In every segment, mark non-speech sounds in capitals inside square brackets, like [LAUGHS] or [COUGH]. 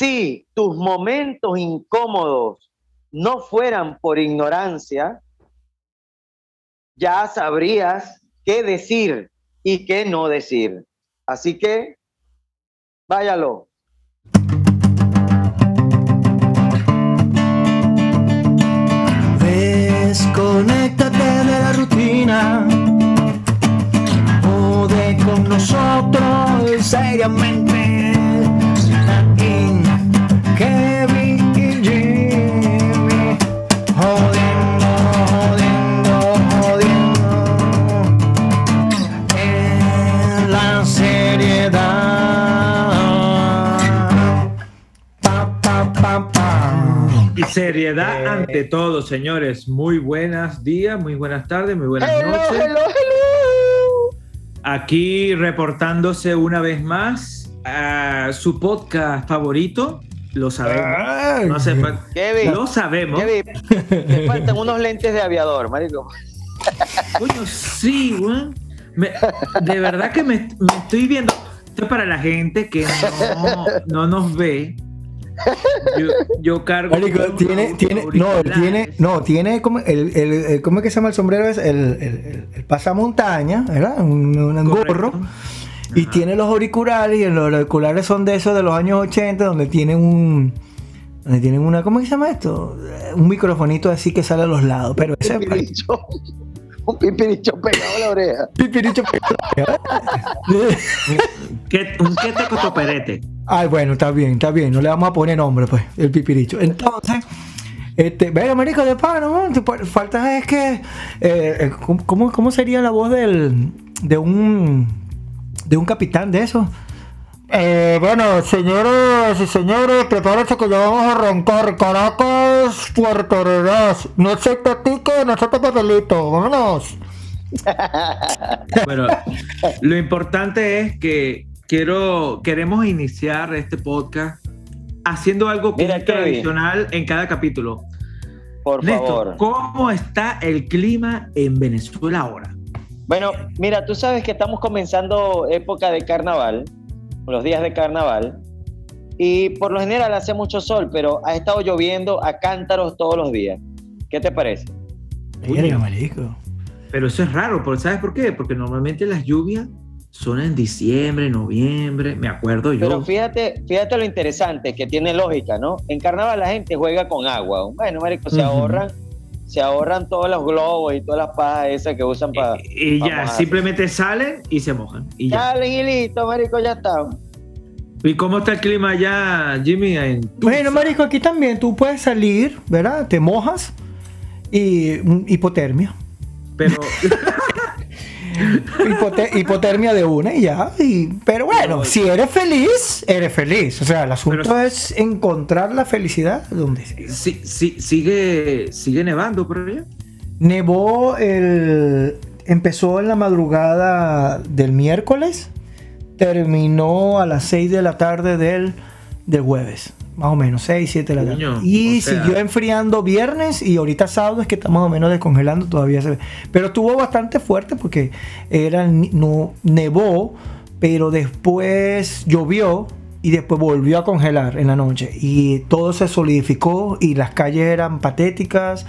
si tus momentos incómodos no fueran por ignorancia, ya sabrías qué decir y qué no decir. Así que, váyalo. Desconéctate de la rutina. Jode con nosotros seriamente. Seriedad Eh. ante todo, señores. Muy buenos días, muy buenas tardes, muy buenas Hello, noches. hello, hello. Aquí reportándose una vez más a su podcast favorito. Lo sabemos. Ay. No hace falta- Kevin, Lo sabemos. Kevin, te faltan unos lentes de aviador, marico. Coño, sí, weón. Me- de verdad que me, me estoy viendo. Esto es para la gente que no, no nos ve. Yo, yo cargo. Marico, tiene, tiene, no, tiene, no, tiene como el, el, el- ¿cómo es que se llama el sombrero? Es el, el, el- el pasamontaña, ¿verdad? Un, gorro. Y Ajá. tiene los auriculares, y los auriculares son de esos de los años 80, donde tienen un, donde tienen una, ¿cómo es que se llama esto? Un microfonito así que sale a los lados, pero ese [LAUGHS] Un pipiricho, un pipiricho pegado a la oreja. pipiricho. ¿Qué, un qué te costó perete? Ay, bueno, está bien, está bien. No le vamos a poner nombre, pues, el pipiricho. Entonces, este, venga, marico, de pana, ¿no? Te pu- Falta es que, eh, eh, ¿cómo- ¿cómo, ¿cómo sería la voz del, de un, de un capitán de eso? Eh, bueno, señores y señores, prepárense que ya vamos a arrancar. Caracas, Puerto Ordaz. No acepta ticket, no acepta papelito. Vámonos. Bueno, lo importante es que quiero, queremos iniciar este podcast haciendo algo que Mira, tradicional en cada capítulo. Por Néstor, favor. ¿cómo está el clima en Venezuela ahora? Bueno, mira, tú sabes que estamos comenzando época de carnaval, los días de carnaval, y por lo general hace mucho sol, pero ha estado lloviendo a cántaros todos los días. ¿Qué te parece? Verga, marico. Pero eso es raro, ¿sabes por qué? Porque normalmente las lluvias son en diciembre, noviembre, me acuerdo yo. Pero fíjate, fíjate lo interesante que tiene lógica, ¿no? En carnaval la gente juega con agua. Bueno, marico, se ahorran, se ahorran todos los globos y todas las pajas esas que usan para. y, y ya, simplemente salen y se mojan. Y, ya. Salen y listo, marico, ya está. ¿Y cómo está el clima allá, Jimmy? En Bueno, marico, aquí también tú puedes salir, ¿verdad? Te mojas y mm, hipotermia. Pero [LAUGHS] Hipote- hipotermia de una y ya. y- pero bueno, si eres feliz, eres feliz. O sea, el asunto es encontrar la felicidad donde sea. sí, sí, sigue, sigue nevando por allá. Nevó el. Empezó en la madrugada del miércoles, terminó a las 6 de la tarde del, del jueves. Más o menos, 6, 7 de la tarde. Y sea- siguió enfriando viernes y ahorita sábado es que está más o menos descongelando, todavía se ve. Pero estuvo bastante fuerte porque era, no, nevó, pero después llovió y después volvió a congelar en la noche. Y todo se solidificó y las calles eran patéticas.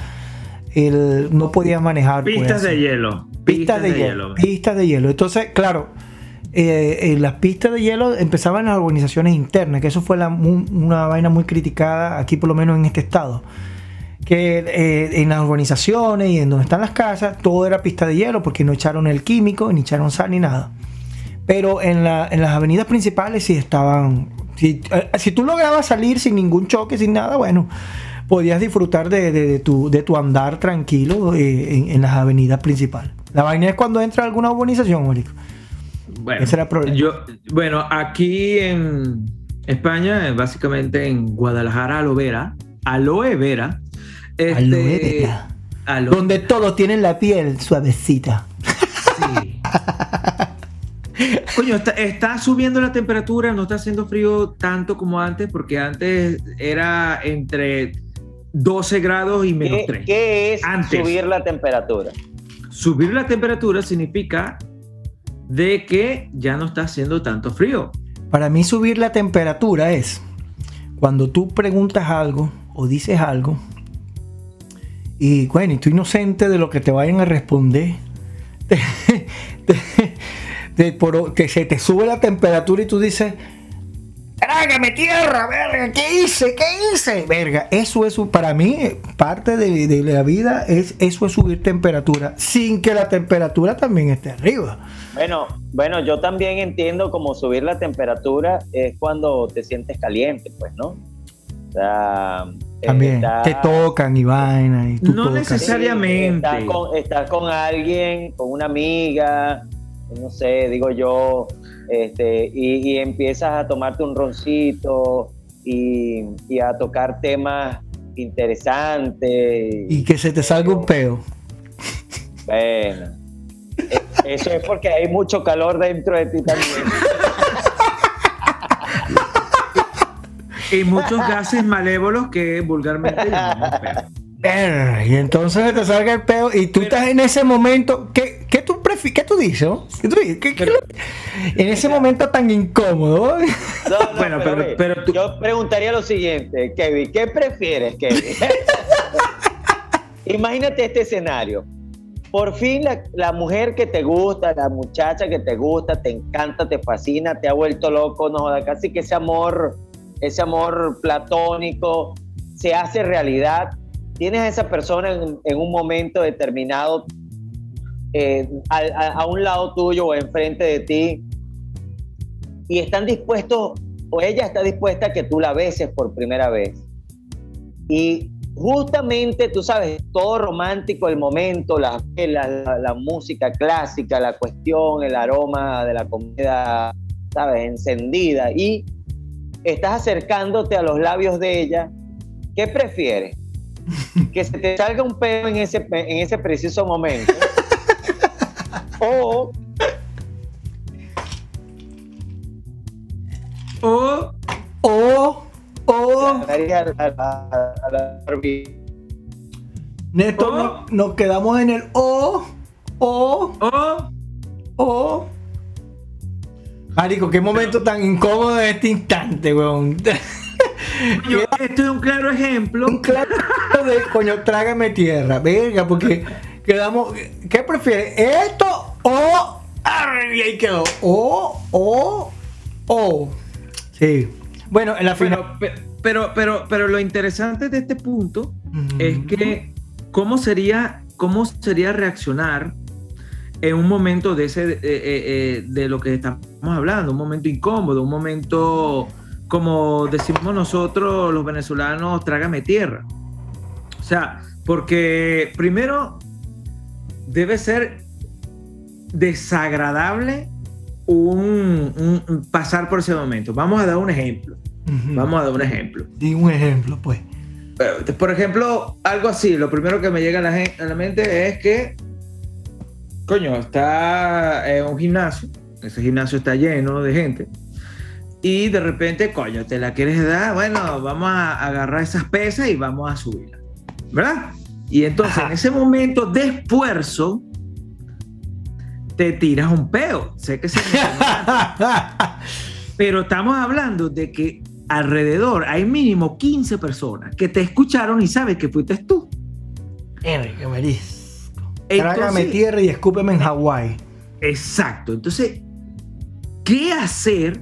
El, no podías manejar. pues, Pistas de hielo. Pistas de, hielo. Pistas de hielo. Entonces, claro, eh, las pistas de hielo empezaban las organizaciones internas, que eso fue una vaina muy criticada aquí, por lo menos en este estado. Que eh, en las urbanizaciones y en donde están las casas, todo era pista de hielo porque no echaron el químico, ni echaron sal, ni nada. Pero en, la- en las avenidas principales sí estaban. Si, eh, si tú lograbas salir sin ningún choque, sin nada, bueno, podías disfrutar de, tu, de tu andar tranquilo eh, en, las avenidas principales. La vaina es cuando entra alguna urbanización, marico. Bueno, Ese era el problema. yo, bueno, aquí en España, básicamente en Guadalajara, aloe vera, aloe vera, este, Aloe vera. aloe- Donde todos tienen la piel suavecita. sí. Coño, está, está subiendo la temperatura, no está haciendo frío tanto como antes, porque antes era entre 12 grados y menos ¿Qué, 3. qué es Antes. subir la temperatura? Subir la temperatura significa de que ya no está haciendo tanto frío. Para mí subir la temperatura es cuando tú preguntas algo o dices algo y bueno, y tú inocente de lo que te vayan a responder, [LAUGHS] que se te sube la temperatura y tú dices, trágame tierra, verga, ¿qué hice? ¿Qué hice? Verga, eso es para mí, parte de, la vida es eso es subir temperatura, sin que la temperatura también esté arriba. Bueno, bueno, yo también entiendo como subir la temperatura es cuando te sientes caliente, pues, ¿no? O sea, también te tocan y vaina y tú No necesariamente. estás, con, alguien, con una amiga, no sé, digo yo, este, y, empiezas a tomarte un roncito y, a tocar temas interesantes. Y que se te salga un peo. Bueno, e, eso es porque hay mucho calor dentro de ti también. y muchos gases malévolos que vulgarmente llamamos peo. Y entonces te salga el peo y tú estás en ese momento, ¿qué, qué tú, qué tú dices? en ese momento tan incómodo. [LAUGHS] bueno, pero, yo preguntaría lo siguiente, Kevin, ¿qué prefieres, Kevin? [LAUGHS] Imagínate este escenario. Por fin la, la, mujer que te gusta, la muchacha que te gusta, te encanta, te fascina, te ha vuelto loco, no casi que ese amor ese amor platónico se hace realidad. Tienes a esa persona en, un momento determinado eh, a, un lado tuyo o enfrente de ti y están dispuestos o ella está dispuesta a que tú la beses por primera vez. Y justamente, tú sabes, todo romántico el momento, la, la, la, música clásica, la cuestión, el aroma de la comida, ¿sabes? Encendida. Y estás acercándote a los labios de ella, ¿qué prefieres? [LAUGHS] ¿Que se te salga un pedo en ese, en ese preciso momento? O... O... O... O... Neto, nos quedamos en el O... O... O... O... Marico, qué momento tan incómodo en este instante, weón. esto es un claro ejemplo. Un claro ejemplo de coño, trágame tierra. Venga, porque quedamos. ¿Qué prefieres? ¿Esto o.? ¡Ay, ahí quedó! O, o, o. Sí. Bueno, en la final. Pero, pero, pero, lo interesante de este punto es que, ¿cómo sería, cómo sería reaccionar en un momento de, ese, eh, eh, de lo que estamos hablando, un momento incómodo, un momento, como decimos nosotros los venezolanos, trágame tierra. O sea, porque primero debe ser desagradable un, pasar por ese momento. Vamos a dar un ejemplo. Vamos a dar un ejemplo. Di un ejemplo, pues. Por ejemplo, algo así, lo primero que me llega a la, a la mente es que coño, está en un gimnasio, ese gimnasio está lleno de gente, y de repente, coño, te la quieres dar, bueno, vamos a agarrar esas pesas y vamos a subirlas, ¿verdad? Y entonces, en ese momento de esfuerzo, te tiras un peo. Sé que se [LAUGHS] Pero estamos hablando de que alrededor hay mínimo 15 personas que te escucharon y sabes que fuiste tú. Enrique Meris. Trágame tierra y escúpeme en Hawái. Exacto. Entonces, ¿qué hacer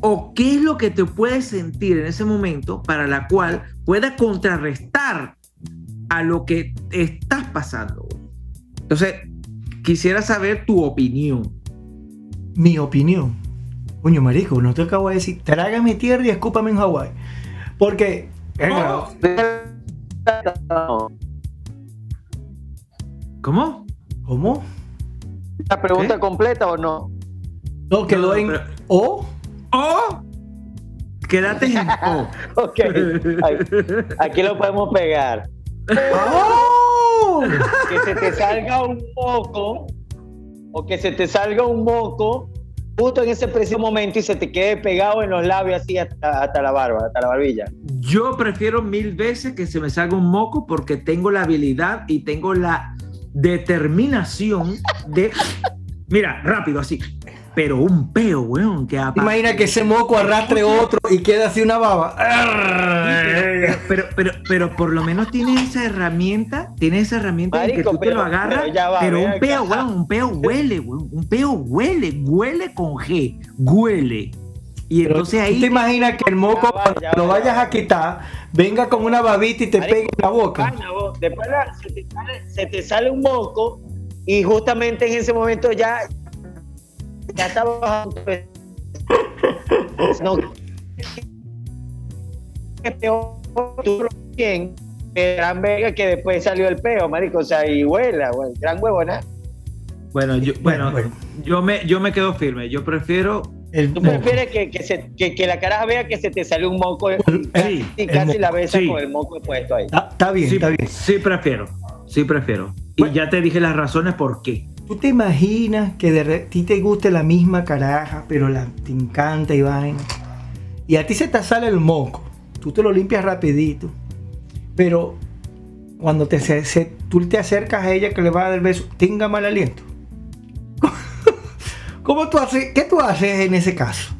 o qué es lo que te puedes sentir en ese momento para la cual pueda contrarrestar a lo que estás pasando? Entonces, quisiera saber tu opinión. Mi opinión. Coño, marico, no te acabo de decir, trágame tierra y escúpame en Hawái. Porque... ¿Cómo? ¿Cómo? ¿La pregunta completa o no? No, quedó en O. O. Quédate en O. [LAUGHS] ok. Aquí lo podemos pegar. [LAUGHS] ¡Oh! Que se te salga un moco. O que se te salga un moco justo en ese preciso momento y se te quede pegado en los labios así hasta, hasta, la barba, hasta la barbilla. Yo prefiero mil veces que se me salga un moco porque tengo la habilidad y tengo la determinación de. Mira, rápido, así. Pero un peo, weón. Que Imagina que ese moco arrastre otro y queda así una baba. Pero, pero, pero, por lo menos tiene esa herramienta, tiene esa herramienta de que tú te lo agarras, pero, un peo, weón, un peo huele, weón, un peo huele, huele con G, huele. Y entonces ahí. te imaginas que el moco, cuando lo vayas a quitar, venga con una babita y te pegue en la boca. Después se te, sale, se te sale un moco y justamente en ese momento ya ya estaba [LAUGHS] no bien gran vega que después salió el peo marico o sea y huela gran huevona bueno yo bueno, yo me yo me quedo firme yo prefiero ¿Tú prefieres que, que, se, que, que, la cara vea que se te sale un moco sí, y casi la besa con el moco puesto ahí? Está, bien, está bien. Sí, prefiero. Sí, prefiero. Y ya te dije las razones por qué. ¿Tú te imaginas que de ti te guste la misma caraja, pero la, te encanta y vaina? Y a ti se te sale el moco. Tú te lo limpias rapidito. Pero cuando te, tú te acercas a ella que le va a dar el beso, tenga mal aliento. [LAUGHS] ¿Cómo tú haces? ¿Qué tú haces en ese caso?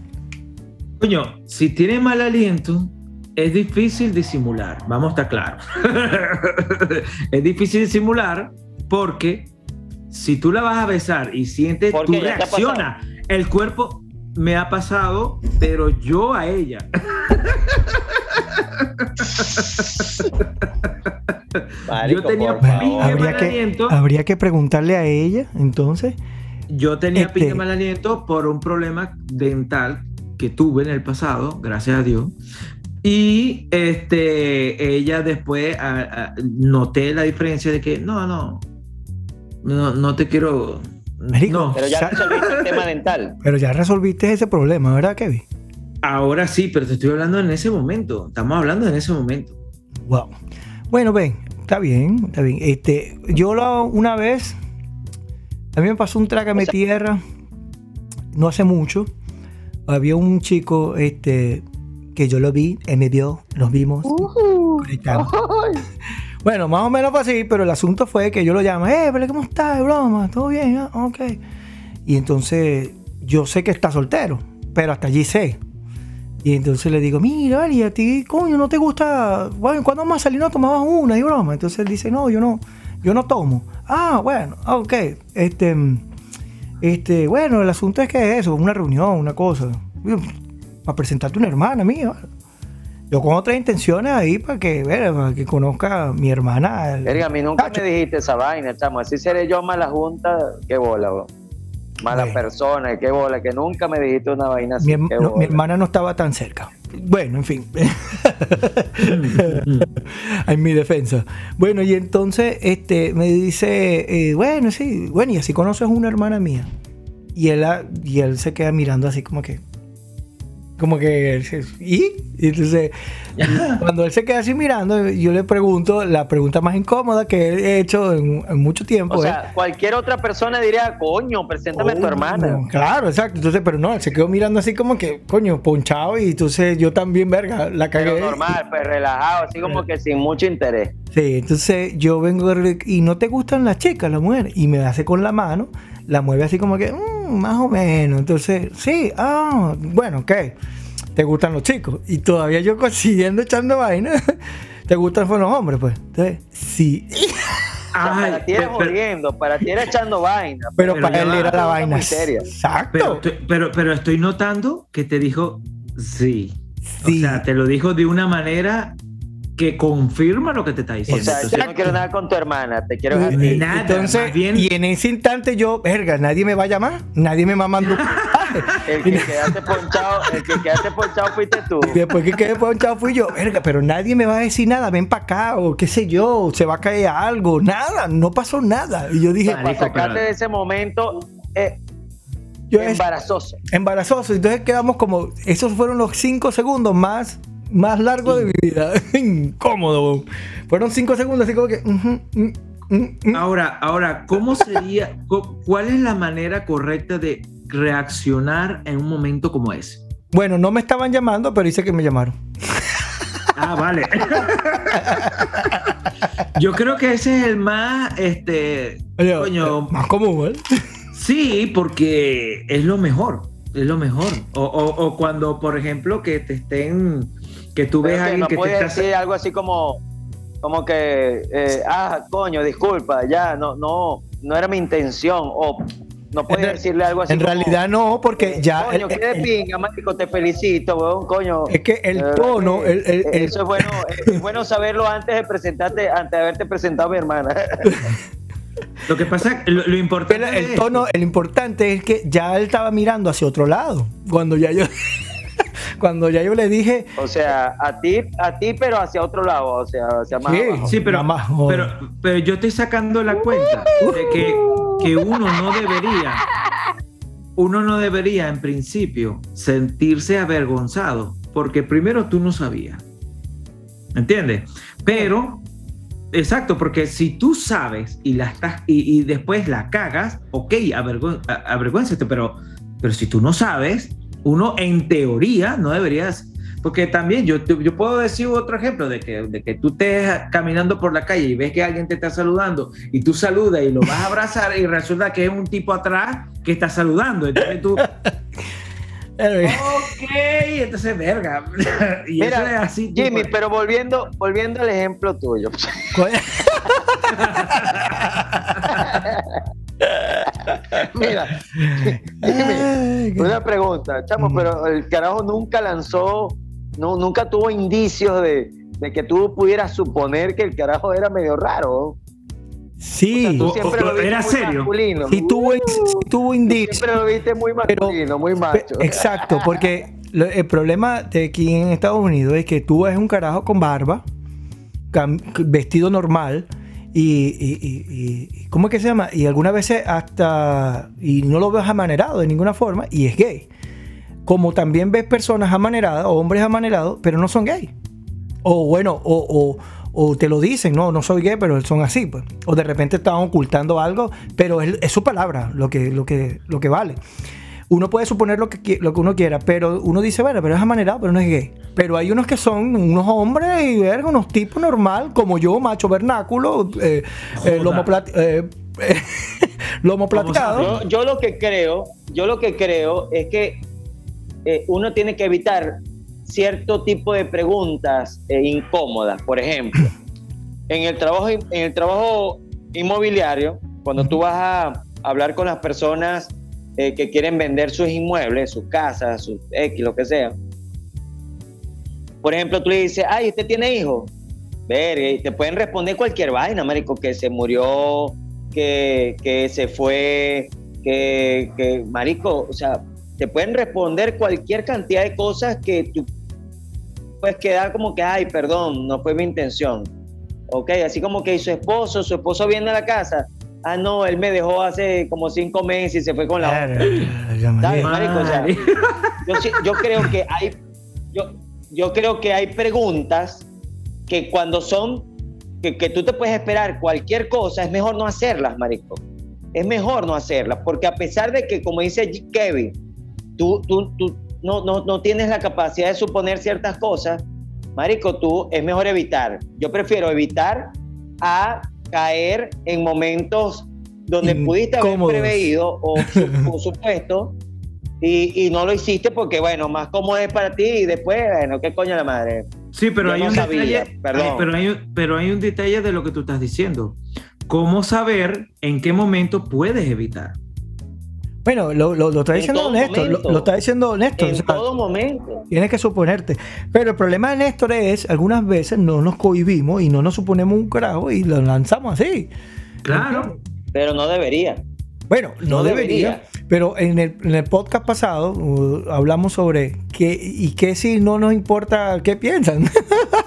Coño, si tiene mal aliento, es difícil disimular. Vamos a estar claros. [LAUGHS] es difícil disimular porque si tú la vas a besar y sientes, tú reacciona. El cuerpo me ha pasado, pero yo a ella. yo tenía ¿Habría que, habría que preguntarle a ella, entonces. Yo tenía este... piña mal aliento por un problema dental que tuve en el pasado, gracias a Dios. Y este, ella después noté la diferencia de que no, no, no, no te quiero. no. Pero ya resolviste el tema [LAUGHS] dental. Pero ya resolviste ese problema, ¿verdad, Kevin? Ahora sí, pero te estoy hablando en ese momento. Estamos hablando en ese momento. Wow. Bueno, ven, está bien, está bien. Este, yo lo, una vez, a mí me pasó un trágame tierra, no hace mucho. Había un chico, este, que yo lo vi, él me vio, nos vimos. Uh Bueno, más o menos fue así, pero el asunto fue que yo lo llamo, eh, pero ¿cómo estás? Broma, ¿todo bien? Ah, ok. Y entonces yo sé que está soltero, pero hasta allí sé. Y entonces le digo, mira, y a ti, coño, ¿no te gusta? Bueno, ¿cuándo más salir no tomabas una y broma? Entonces él dice, no, yo no, yo no tomo. Ah, bueno, ok. Este, este, bueno, el asunto es que es eso, una reunión, una cosa. Para presentarte una hermana mía. Yo con otras intenciones ahí para que, para que conozca a mi hermana. Verga, a mí nunca me dijiste esa vaina, chamo. Así seré yo mala junta, qué bola, bro. Mala persona, qué bola, que nunca me dijiste una vaina así. Mi, mi hermana no estaba tan cerca. Bueno, en fin. [LAUGHS] en mi defensa. Bueno, y entonces este, me dice, eh, bueno, sí, bueno, y así conoces una hermana mía. Y él, y él se queda mirando así como que, como que, ¿y? entonces, [LAUGHS] cuando él se queda así mirando, yo le pregunto la pregunta más incómoda que he hecho en, mucho tiempo. O sea, cualquier otra persona diría, coño, preséntame a tu hermana. Claro, exacto. Entonces, pero no, él se quedó mirando así como que, coño, ponchado. Y entonces yo también, verga, la cagué. Pero normal, pues relajado, así como que sin mucho interés. Sí, entonces yo vengo y no te gustan las chicas, las mujeres. Y me hace con la mano, la mueve así como que, mm, más o menos. Entonces, sí, ah, bueno, ok te gustan los chicos. Y todavía yo consiguiendo echando vaina, [LAUGHS] te gustan los hombres, pues. Entonces, sí. [LAUGHS] para ti era jodiendo, para ti era echando vaina. Pero, para él era la vaina. Seria. Exacto. Pero, pero, estoy notando que te dijo sí. sí. O sea, te lo dijo de una manera que confirma lo que te está diciendo. O sea, yo no quiero nada con tu hermana, te quiero ti. Nada, Entonces, bien... y en ese instante yo, verga, nadie me va a llamar, nadie me va a mandar. [LAUGHS] el que quedaste ponchado, el que quedaste ponchado fuiste tú. Después que quedé ponchado fui yo, verga, pero nadie me va a decir nada, ven para acá, o qué sé yo, se va a caer algo, nada, no pasó nada. Y yo dije, para sacarte de ese momento, eh, yo embarazoso. embarazoso. Entonces quedamos como, esos fueron los cinco segundos más más largo de mi vida. [LAUGHS] Incómodo. Fueron cinco segundos así como que... Ahora, ahora, ¿cómo sería, [LAUGHS] cuál es la manera correcta de reaccionar en un momento como ese? Bueno, no me estaban llamando, pero hice que me llamaron. [LAUGHS] Ah, vale. Yo creo que ese es el más, este, coño, más común, ¿eh? Sí, porque es lo mejor, es lo mejor. O, o- o cuando, por ejemplo, que te estén, que tú ves a que alguien no que te puede está... decir algo así como, como que, eh, ah, coño, disculpa, ya, no, no, no era mi intención, o no puede En re- decirle algo así En como, realidad no, porque ya... Coño, el- qué de pinga, marico, te felicito, weón, coño. es que el tono, que, el, el- el- eso es bueno, es bueno saberlo antes de presentarte, antes de haberte presentado a mi hermana. Lo que pasa, lo, lo importante el- tono, el importante es que ya él estaba mirando hacia otro lado. Cuando ya yo, [LAUGHS] cuando ya yo le dije, o sea, a ti, a ti, pero hacia otro lado, o sea, hacia más Sí. abajo. Sí, pero, más, pero, pero yo estoy sacando la cuenta de que, que uno no debería, uno no debería en principio sentirse avergonzado, porque primero tú no sabías. ¿Entiendes? Pero, exacto, porque si tú sabes y la estás y, y después la cagas, ok, avergüénzate, pero, pero si tú no sabes, uno en teoría no deberías. Porque también yo, yo puedo decir otro ejemplo de que, de que tú estés caminando por la calle y ves que alguien te está saludando y tú saludas y lo vas a abrazar y resulta que es un tipo atrás que está saludando. Entonces tú, [LAUGHS] ok, entonces verga. [LAUGHS] y eso es así. tipo- Jimmy, pero volviendo, volviendo al ejemplo tuyo. [LAUGHS] [LAUGHS] Mira, una pregunta, chamo, Mm. pero el carajo nunca lanzó, no, nunca tuvo indicios de, de que tú pudieras suponer que el carajo era medio raro. sí, Tú O- siempre o- lo ¿era muy serio? masculino. sí tuvo, sí tuvo indicios. Siempre lo viste muy Pero- masculino, muy Pe- macho. Exacto, porque lo- el problema de aquí en Estados Unidos es que tú ves un carajo con barba, vestido normal, y, y- ¿cómo es que se llama? Y algunas veces hasta, y no lo ves amanerado de ninguna forma, y es gay. Como también ves personas amaneradas, o hombres amanerados, pero no son gay. O bueno, o, o- o te lo dicen, no, no soy gay, pero son así, pues. O de repente están ocultando algo, pero es, es su palabra lo que, lo, que, lo que vale. Uno puede suponer lo que, lo que uno quiera, pero uno dice, bueno, pero es amanerado, pero no es gay. Pero hay unos que son unos hombres y verga, unos tipos normal, como yo, macho vernáculo, eh, eh, lomo, plat- eh, [LAUGHS] lomo. Yo, yo lo que creo, yo lo que creo es que eh, uno tiene que evitar cierto tipo de preguntas eh, incómodas. Por ejemplo, [CLEARS THROAT] en el trabajo, en el trabajo inmobiliario, cuando tú vas a hablar con las personas eh, que quieren vender sus inmuebles, sus casas, sus X, lo que sea. Por ejemplo, tú le dices, ay, ¿usted tiene hijos? Verga, y te pueden responder cualquier vaina, marico, que se murió, que, que se fue, que, que, marico, o sea, te pueden responder cualquier cantidad de cosas que tú puedes quedar como que, ay, perdón, no fue mi intención. Ok, así como que su esposo, su esposo viene a la casa, ah, no, él me dejó hace como cinco meses y se fue con la otra. ¿Sabes, marico? O sea, Madre. yo, creo que hay yo, yo creo que hay preguntas que cuando son que, que tú te puedes esperar cualquier cosa es mejor no hacerlas marico es mejor no hacerlas porque a pesar de que como dice Kevin tú, tú, tú no, no, no tienes la capacidad de suponer ciertas cosas marico tú es mejor evitar yo prefiero evitar a caer en momentos donde pudiste haber Incómodos. preveído o, [LAUGHS] o supuesto y, y no lo hiciste porque, bueno, más cómodo es para ti y después, bueno, qué coño la madre. Sí, pero Yo hay no un sabía, detalle. perdón. pero, hay, pero hay un detalle de lo que tú estás diciendo. ¿Cómo saber en qué momento puedes evitar? Bueno, lo, lo- lo está En diciendo Néstor, lo, momento. lo está diciendo Néstor. En o sea, todo momento. Tienes que suponerte. Pero el problema de Néstor es, algunas veces no nos cohibimos y no nos suponemos un carajo y lo lanzamos así. Claro. Pero no debería. Bueno, no, No debería, debería. pero en el, en el podcast pasado uh, hablamos sobre qué y qué si no nos importa qué piensan.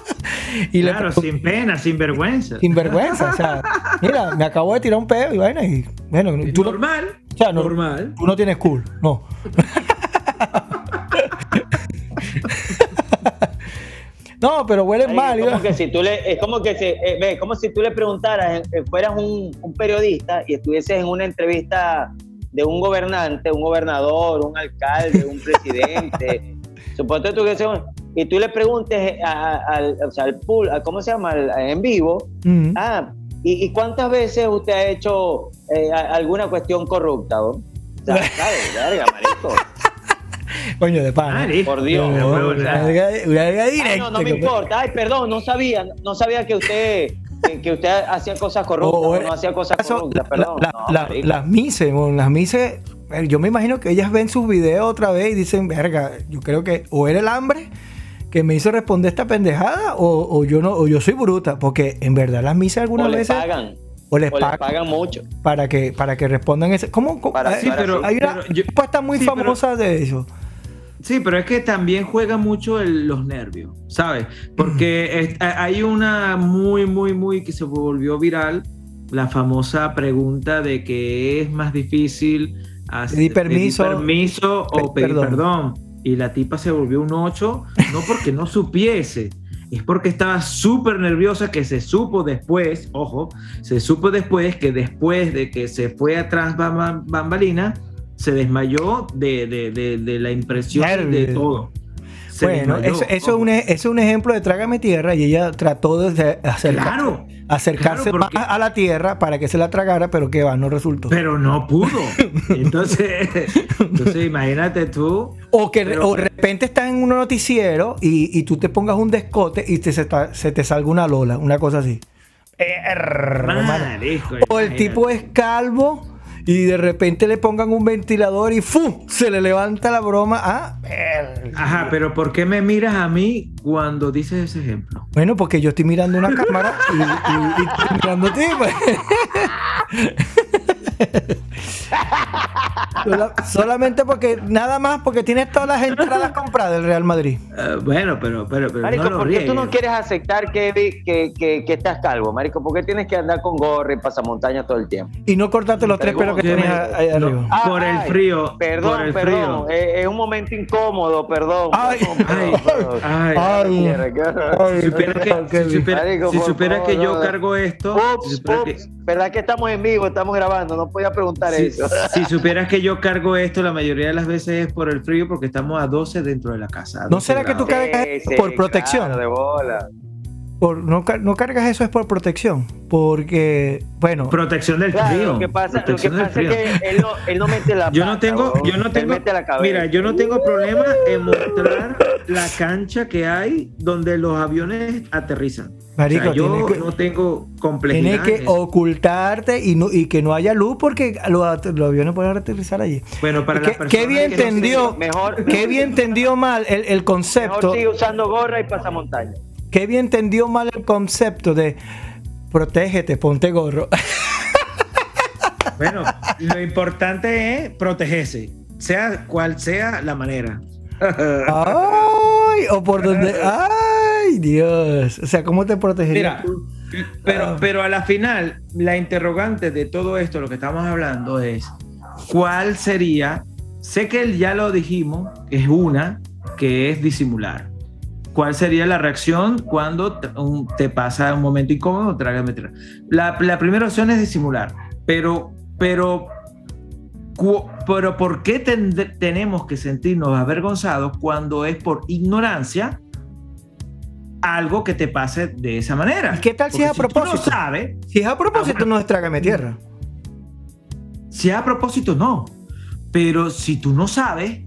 [LAUGHS] y le- claro, sin pena, sin vergüenza. sin vergüenza. O sea, mira, me acabo de tirar un pedo y vaina y bueno, tú no, normal. Sea, no- normal. tú no tienes cool, no. [LAUGHS] no, pero huele Marico, mal. es ¿no? como que si tú le, es como que si, eh, ve, como si tú le preguntaras, eh, fueras un, un periodista y estuvieses en una entrevista de un gobernante, un gobernador, un alcalde, un presidente, [LAUGHS] suponte tú que sea un- y tú le preguntes a- a- al, o sea, al pool, a- ¿cómo se llama? Al- en vivo, Mm. Ah, ¿y, y cuántas veces usted ha hecho eh, alguna cuestión corrupta, ¿no? O. [LAUGHS] Coño, de pana. Marico, Por Dios. No, Ay, no, no me importa. Ay, perdón, no sabía, no sabía que usted, que, usted hacía cosas corruptas O- o, no hacía cosas corruptas, perdón. la- No, la- las mises, bueno, las mises, eh, yo me imagino que ellas ven sus videos otra vez y dicen, verga, yo creo que o era el hambre que me hizo responder esta pendejada o, o yo no, o yo soy bruta, porque en verdad las mises o algunas le veces pagan, o les o le pagan, pagan mucho. para que para que respondan ese. ¿Cómo? cómo? Para- Eh, sí, pero, hay una pero yo- respuesta muy sí, pero- famosa de eso. Sí, pero es que también juega mucho el- los nervios, ¿sabes? Porque es- hay una muy, muy, muy que se volvió viral, la famosa pregunta de que es más difícil hacer- Pedir permiso. permiso o Pe- pedir perdón. perdón. Y la tipa se volvió un 8, no porque no supiese, es porque estaba súper nerviosa que se supo después, ojo, se supo después que después de que se fue atrás bam- bambalina, se desmayó de, de- de- de la impresión y de todo. Se Bueno, desmayó, eso, eso un, e- eso es un ejemplo de Trágame Tierra y ella trató de acercar- Claro, acercarse claro, porque- más a la tierra para que se la tragara, pero que va, no resultó. pero no pudo. Entonces, [LAUGHS] entonces imagínate tú. O que Pero- o de repente estás en un noticiero y, y tú te pongas un descote y te, se, ta- se te salga una lola, una cosa así. O el tipo es calvo y de repente le pongan un ventilador y ¡fu! se le levanta la broma. Ah. Ajá, pero ¿por qué me miras a mí cuando dices ese ejemplo? Bueno, porque yo estoy mirando una cámara y, y- y estoy mirando a ti. pues. [LAUGHS] Sola- solamente porque, nada más porque tienes todas las entradas compradas del Real Madrid. Eh, bueno, pero, pero, pero Marico, no lo ¿por qué tú no quieres aceptar que, que, que, que estás calvo, marico? ¿Por qué tienes que andar con gorra y pasamontañas todo el tiempo? Y no cortarte los tres pelos que tenías ahí no, arriba. Ah, por el ay, frío. Perdón, por el perdón. frío. Es, es un momento incómodo, perdón. Ay, ay, perdón, ay, Si que, supiera- Marico, si por supieras favor, que yo cargo esto, si Ups, supieras que- ups. ¿Verdad que estamos en vivo? Estamos grabando, no podía preguntar si, eso. [LAUGHS] si supieras que yo cargo esto, la mayoría de las veces es por el frío porque estamos a 12 dentro de la casa. ¿No 12 será que tú cargas Sí, por sí, protección? claro, de bola. Por, no, no cargas eso es por protección. Porque, bueno, Protección del Claro, frío. lo que pasa, lo que protección del pasa es que él no, él no mete la Yo no tengo, yo no tengo, mete la cabeza. mira, yo no tengo problema en mostrar la cancha que hay donde los aviones aterrizan. Marico, o sea, yo que- no tengo complejidad. tienes que ocultarte y, no, y que no haya luz porque los, los aviones pueden aterrizar allí. Bueno, para ¿Qué- las personas qué bien que no entendió? se- Mejor, Qué bien entendió mal el, el mejor concepto. sigue usando gorra y pasamontaña. Qué bien entendió mal el concepto de protégete, ponte gorro. Bueno, lo importante es protegerse, sea cual sea la manera. Ay, o por donde. Ay, Dios. O sea, ¿cómo te protegerías? Mira, tú? pero, Ah. pero a la final, la interrogante de todo esto, lo que estamos hablando es, ¿cuál sería? Sé que ya lo dijimos, es una, que es disimular. ¿Cuál sería la reacción cuando te, pasa un momento incómodo? Trágame tierra. La, la primera opción es disimular, pero, pero, pero ¿por qué tenemos que sentirnos avergonzados cuando es por ignorancia algo que te pase de esa manera? ¿Y qué tal si es a propósito? tú no sabes, Si es a propósito, no es trágame tierra. si es a propósito, no. Pero si tú no sabes,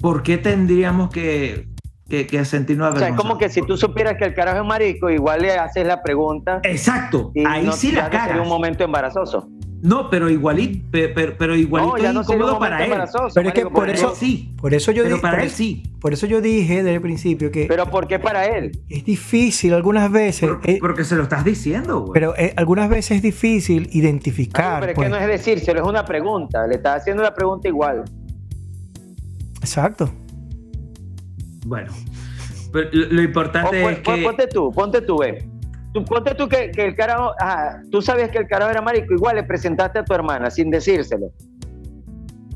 ¿por qué tendríamos que, que, que sentirnos O sea, es avergonzados? como que si tú supieras que el carajo es marico, igual le haces la pregunta. Exacto, ahí no- sí la no sería cagas. un momento embarazoso. No, pero igualito, pero, pero, igualito no, ya es no un incómodo para él. embarazoso. Pero es que por eso- sí, Por eso yo pero di- para por, él sí. por eso yo dije desde el principio que Pero ¿por qué para él? es difícil algunas veces. Por- eh, porque se lo estás diciendo, güey. pero eh, algunas veces es difícil Ay, identificar. pero es pues. que no es decírselo, es una pregunta. Le estás haciendo la pregunta igual. Exacto. Bueno, pero lo, importante es que... Ponte tú, ponte tú, ve. Tú, ponte tú que, que el carajo, ajá, tú sabías que el carajo era marico, igual le presentaste a tu hermana sin decírselo.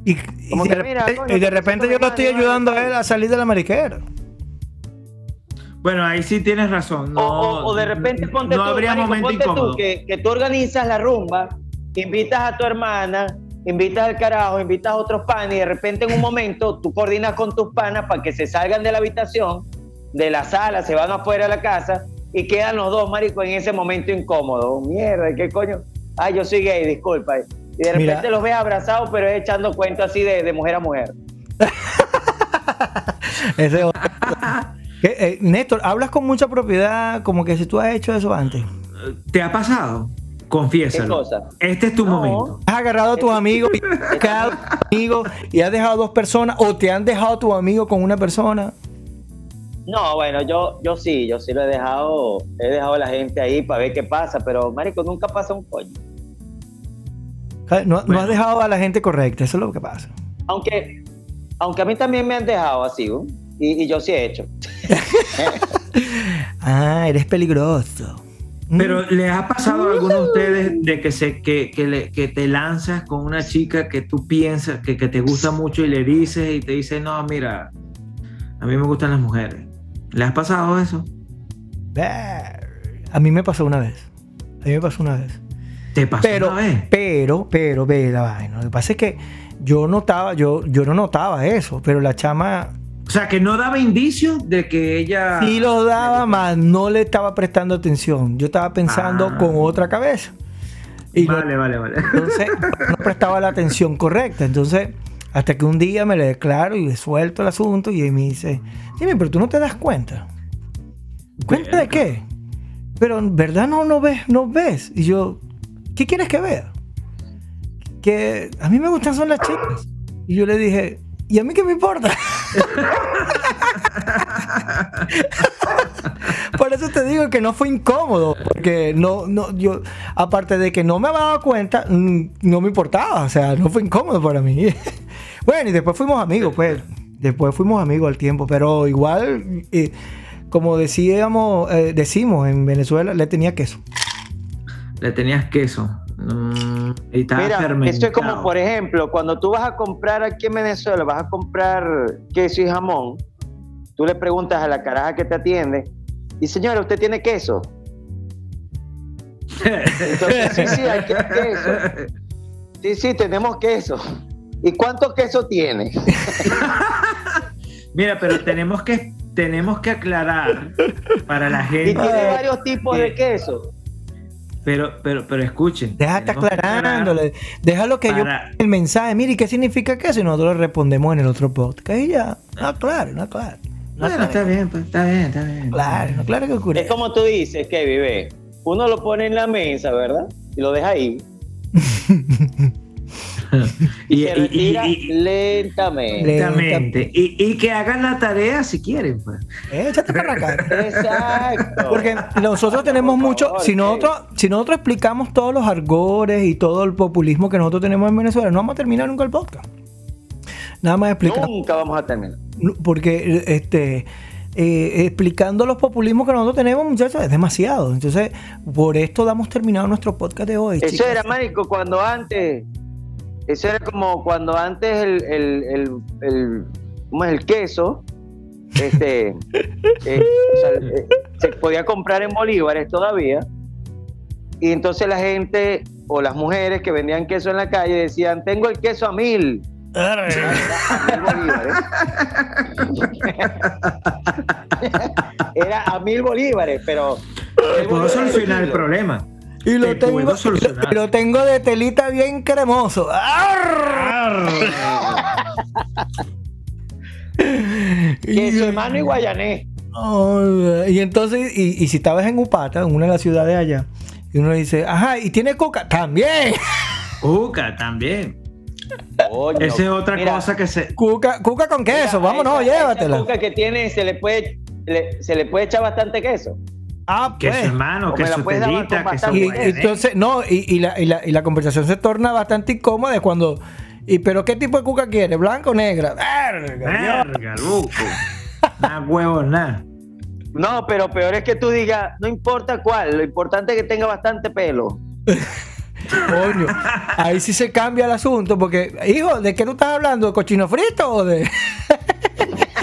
Y, y Como de, que, mira, repente, coño, y de te repente presento yo lo estoy ayudando a él a salir de la mariquera. Bueno, ahí sí tienes razón. No, o, o- o de repente ponte no tú, habría marico, momento ponte tú que, que tú organizas la rumba, invitas a tu hermana, invitas al carajo, invitas a otros panes y de repente en un momento tú coordinas con tus panas para que se salgan de la habitación, de la sala, se van afuera de la casa y quedan los dos, marico, en ese momento incómodo. Mierda, ¿qué coño? ay, yo soy gay, disculpa. Y de repente Mira. los ves abrazados, pero es echando cuento así de, de mujer a mujer. [LAUGHS] Ese es otro. ¿Qué, eh, Néstor, hablas con mucha propiedad, como que si tú has hecho eso antes. ¿Te ha pasado? Confiésalo. ¿Qué cosa? Este es tu No. momento. Has agarrado a tus amigos y, cada amigo y has dejado dos personas o te han dejado tu amigo con una persona. No, bueno, yo, yo sí, yo sí lo he dejado, he dejado a la gente ahí para ver qué pasa, pero marico, nunca pasa un coño. No, no has dejado a la gente correcta, eso es lo que pasa. Aunque, aunque a mí también me han dejado así, ¿no? y, y yo sí he hecho. [LAUGHS] Ah, eres peligroso. Pero ¿le ha pasado a alguno de ustedes de que, se, que, que, le- que te lanzas con una chica que tú piensas que, que te gusta mucho y le dices y te dice, no, mira, a mí me gustan las mujeres? ¿Le has pasado eso? A mí me pasó una vez. A mí me pasó una vez. ¿Te pasó Pero, una vez? pero, pero, ve la vaina. Lo que pasa es que yo notaba, yo, yo no notaba eso, pero la chama O sea, que no daba indicio de que ella... sí lo daba, más no le estaba prestando atención. Yo estaba pensando Ah. con otra cabeza. Y yo- Vale, vale, vale. entonces [LAUGHS] no prestaba la atención correcta. Entonces, hasta que un día me le declaro y le suelto el asunto y él me dice, dime, pero tú no te das cuenta. ¿Cuenta de qué? Pero en verdad no, no ves, no ves. Y yo, ¿qué quieres que vea? Que a mí me gustan son las chicas. Y yo le dije, ¿y a mí qué me importa? [LAUGHS] Por eso te digo que no fue incómodo, porque no, no, yo, aparte de que no me había dado cuenta, no me importaba, o sea, no fue incómodo para mí. [LAUGHS] bueno, y después fuimos amigos, pues, después fuimos amigos al tiempo, pero igual, eh, como decíamos, eh, decimos en Venezuela, le tenía queso. Le tenías queso. Mm, y estaba Mira, fermentado. esto es como, por ejemplo, cuando tú vas a comprar aquí en Venezuela, vas a comprar queso y jamón, tú le preguntas a la caraja que te atiende, y señora, ¿usted tiene queso? [LAUGHS] Entonces, sí, sí, hay que- queso. Sí, sí, tenemos queso. ¿Y cuánto queso tiene? [LAUGHS] Mira, pero tenemos que, tenemos que aclarar para la Y gente. tiene varios tipos de queso. Pero, pero, pero escuchen. Déjate aclarándole, déjalo que yo para- el mensaje, mire, ¿y qué significa queso? Y nosotros le respondemos en el otro podcast y ya, no, claro, no, claro. No, Bueno, está bien, pues, está bien, está bien. Claro, no, claro que ocurre. Es como tú dices, que vive. Uno lo pone en la mesa, ¿verdad? Y lo deja ahí. [LAUGHS] Y, se y- retira y- y- lentamente. Y, y que hagan la tarea si quieren, pues. Échate para acá. Exacto. Porque nosotros tenemos Por mucho, favor, si nosotros, si nosotros explicamos todos los argores y todo el populismo que nosotros tenemos en Venezuela, no vamos a terminar nunca el podcast. Nada más explicar. Nunca vamos a terminar. Porque este eh, explicando los populismos que nosotros tenemos, muchachos, es demasiado. Entonces, por esto damos terminado nuestro podcast de hoy. Eso era, Marico, cuando antes. Eso era como cuando antes el. el, el, el- ¿Cómo es el queso? Este. [LAUGHS] eh, o sea, eh, se podía comprar en bolívares todavía. Y entonces la gente o las mujeres que vendían queso en la calle decían: Tengo el queso a mil. [LAUGHS] Era a mil bolívares, pero. Solucionar el problema. Y lo Te tengo, puedo solucionar. y lo tengo de telita bien cremoso. ¡Arr! Y yo- hermano y guayanés. Ay, y entonces, y, y si estabas en Upata, en una de las ciudades allá, y uno dice, ajá, ¿y tiene coca? También. Cuca también. Coño, Esa es otra mira, cosa que se. Cuca, cuca con queso, mira, vámonos, esa- esa llévatela. cuca que tiene se le puede le- se le puede echar bastante queso. Ah, pues. hermano, O me la queso puedes dar telita, con queso bastante. Y, entonces, no, y, y la, y, la, y la conversación se torna bastante incómoda de cuando. ¿Y pero qué tipo de cuca quieres? ¿Blanca o negra? Verga. Verga, loco. Nada huevo, nada. No, pero peor es que tú digas, no importa cuál, lo importante es que tenga bastante pelo. [LAUGHS] Coño, ahí sí se cambia el asunto, porque, hijo, ¿de qué tú estás hablando? ¿De cochino frito o de.? [LAUGHS]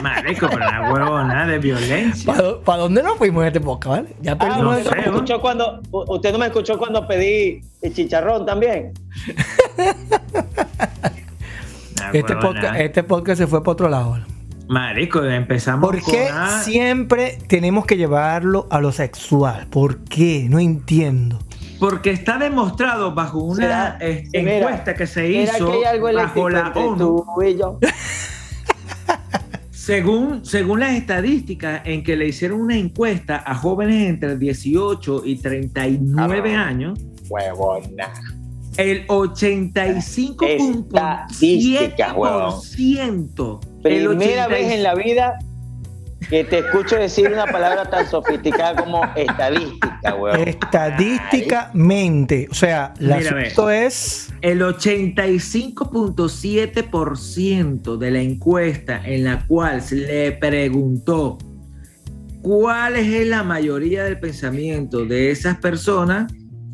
Marico, pero nada huevo, nada de violencia. ¿Para dónde nos fuimos en este podcast, vale? Ya Ah, no sé, no me ¿no? escuchó cuando, u- usted no me escuchó cuando pedí el chicharrón también. Este, podcast, este podcast se fue para otro lado. Marico, empezamos ¿Por con qué A- siempre tenemos que llevarlo a lo sexual? ¿Por qué? No entiendo. porque está demostrado bajo una ¿Será- eh, mira, encuesta que se Mira hizo que hay algo bajo la ONU. tú y yo. [LAUGHS] Según, según las estadísticas en que le hicieron una encuesta a jóvenes entre 18 y 39 Ah. años, Huevona. el 85.7% huevón. el Primera 85 vez en la vida que te escucho decir una palabra tan sofisticada como estadística, weón. Estadísticamente. O sea, asunto es. El 85.7% de la encuesta en la cual se le preguntó cuál es la mayoría del pensamiento de esas personas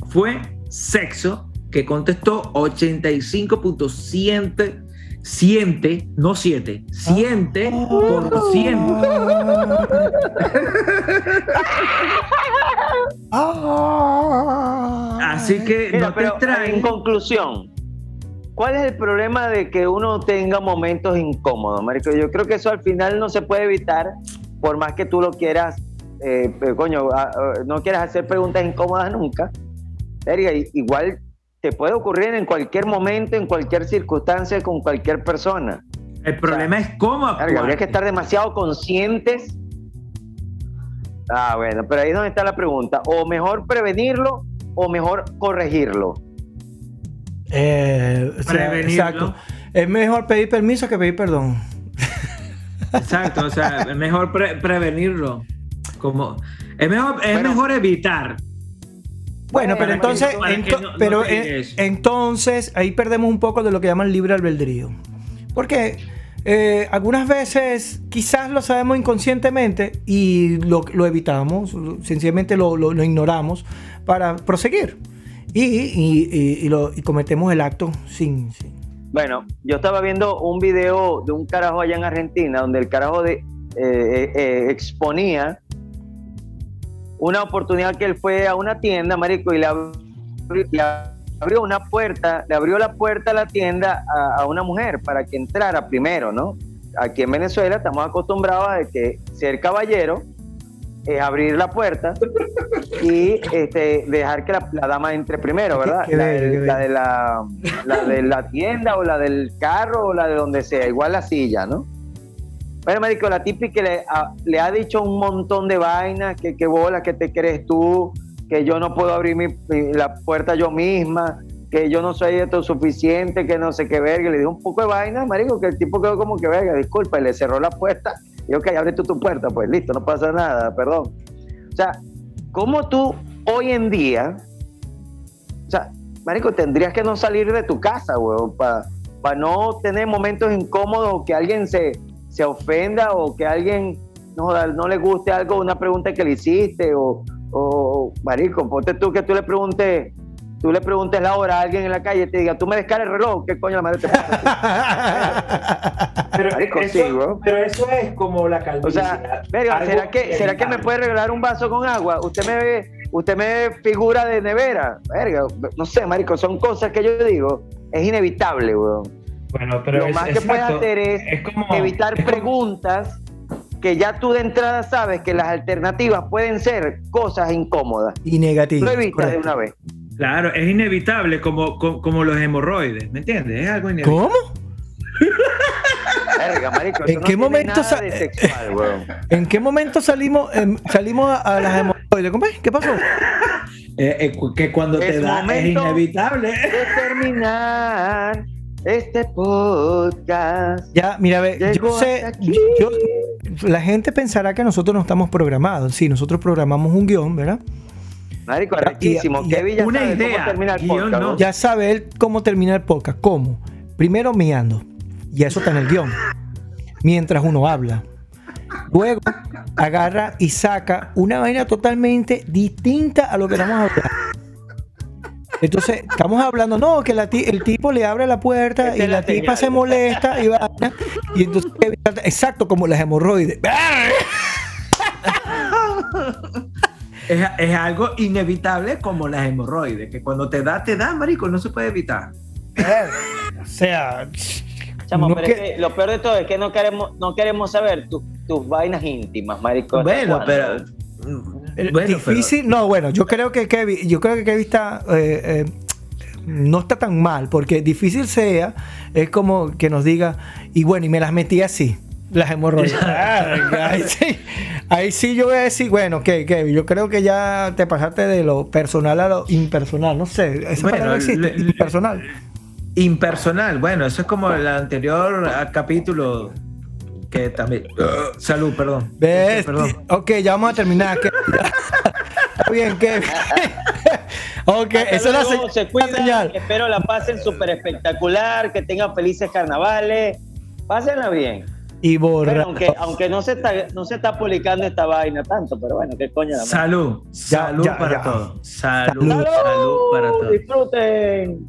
fue sexo, que contestó 85.7 siente, no 7, siente por ciento. Ah. Así que Mira, no te en extrañes. conclusión, ¿cuál es el problema de que uno tenga momentos incómodos, marico? Yo creo que eso al final no se puede evitar, por más que tú lo quieras, eh, pero, coño, no quieras hacer preguntas incómodas nunca. Igual te puede ocurrir en cualquier momento, en cualquier circunstancia, con cualquier persona. El problema es cómo actuar. habría que estar demasiado conscientes. Ah, bueno, pero ahí es donde está la pregunta. O mejor prevenirlo o mejor corregirlo. Eh, o sea, Prevenirlo. exacto. Es mejor pedir permiso que pedir perdón. Exacto, o sea, es mejor pre- prevenirlo. Como, es mejor, es Bueno. mejor evitar. Bueno, pero entonces, para que ento- no- no pero entonces ahí perdemos un poco de lo que llaman libre albedrío. Porque eh, algunas veces quizás lo sabemos inconscientemente y lo, lo evitamos, sencillamente lo, lo- lo ignoramos para proseguir. Y, y- y- y lo- y cometemos el acto sin... sin- Bueno, yo estaba viendo un video de un carajo allá en Argentina donde el carajo de, eh, eh, exponía una oportunidad que él fue a una tienda, marico, y le abrió, le abrió una puerta, le abrió la puerta a la tienda a, a una mujer para que entrara primero, ¿no? Aquí en Venezuela estamos acostumbrados a que ser caballero es abrir la puerta y este, dejar que la, la dama entre primero, ¿verdad? Qué la, del- la de la, la de la [LAUGHS] tienda o la del carro o la de donde sea, igual la silla, ¿no? Bueno, marico, la le, a- le ha dicho un montón de vainas, que qué bola, que te crees tú, que yo no puedo abrir la puerta yo misma, que yo no soy esto suficiente, que no sé qué verga. Le dijo un poco de vaina, marico, que el tipo quedó como que verga, disculpa, y le cerró la puerta. Y ok, abre tú tu puerta, pues listo, no pasa nada, perdón. O sea, ¿cómo tú hoy en día, o sea, marico, tendrías que no salir de tu casa, weón, para no tener momentos incómodos que alguien se, se ofenda o que alguien no, no le guste algo, una pregunta que le hiciste o, o marico, ponte tú que tú le preguntes, tú le preguntes la hora a alguien en la calle y te diga, tú me descargas el reloj, ¿qué coño la madre te pasa? [LAUGHS] Pero, Marico, eso, sí, bro. pero eso es como la O calvicie. sea, verga, algo ¿será que, ¿será que me puede regalar un vaso con agua? Usted me ve, usted me ve figura de nevera. Verga, no sé, marico, son cosas que yo digo, es inevitable, weón. Bueno, pero Lo es, más que puedes exacto, hacer es, es como, evitar es como- preguntas que ya tú de entrada sabes que las alternativas pueden ser cosas incómodas. y negativo. Lo evitas de una vez. Claro, es inevitable como, como, como los hemorroides, ¿me entiendes? Es algo inevitable. ¿Cómo? Verga, marico, ¿En no qué momento sexual. [LAUGHS] ¿En qué momento salimos, em, salimos a, a las hemorroides? ¿Cómo es? ¿Qué pasó? Eh, eh, que cuando te Es da es inevitable. De terminar este podcast. Ya, mira, ve, yo sé, yo- la gente pensará que nosotros no estamos programados. Sí, nosotros programamos un guion, ¿verdad? Marico, arrechísimo. y- Kevin ya una sabe idea, cómo termina el guion podcast. no. ¿no? Ya sabe él cómo termina el podcast. ¿Cómo? Primero miando. Y eso está en el guion. Mientras uno habla. Luego agarra y saca una vaina totalmente distinta a lo que estamos hablando. Entonces, estamos hablando, no, que la el tipo le abre la puerta Esta y la la tipa se molesta y vaina, Y entonces, exacto como las hemorroides. Es, es algo inevitable como las hemorroides, que cuando te da, te da, marico, no se puede evitar. O sea, Chamo, no pero que- es que lo peor de todo es que no queremos, no queremos saber tu- tus vainas íntimas, marico. ¿hasta Bueno, pero... difícil, no, bueno, yo creo que Kevin, yo creo que Kevin está eh, eh, no está tan mal, porque difícil sea, es como que nos diga, y bueno, y me las metí así, las hemorroides. [LAUGHS] ahí, sí, ahí sí yo voy a decir, bueno, que Kevin, yo creo que ya te pasaste de lo personal a lo impersonal, no sé, esa Bueno, existe, impersonal. Impersonal, bueno, eso es como el anterior ah, capítulo que también. salud, perdón. ¿Ves? Este, Perdón. Ok, ya vamos a terminar. [LAUGHS] Está bien, Kevin. [LAUGHS] ok, Hasta esa es la, se- se la cuidan, señal. espero la pasen súper espectacular, que tengan felices carnavales, pásenla bien. Y borra. aunque, aunque no se está, no se está publicando esta vaina tanto, pero bueno, qué coño la madre. Salud, Ya, salud ya, para ya. todos. Salud, Salud. salud para todos. Disfruten.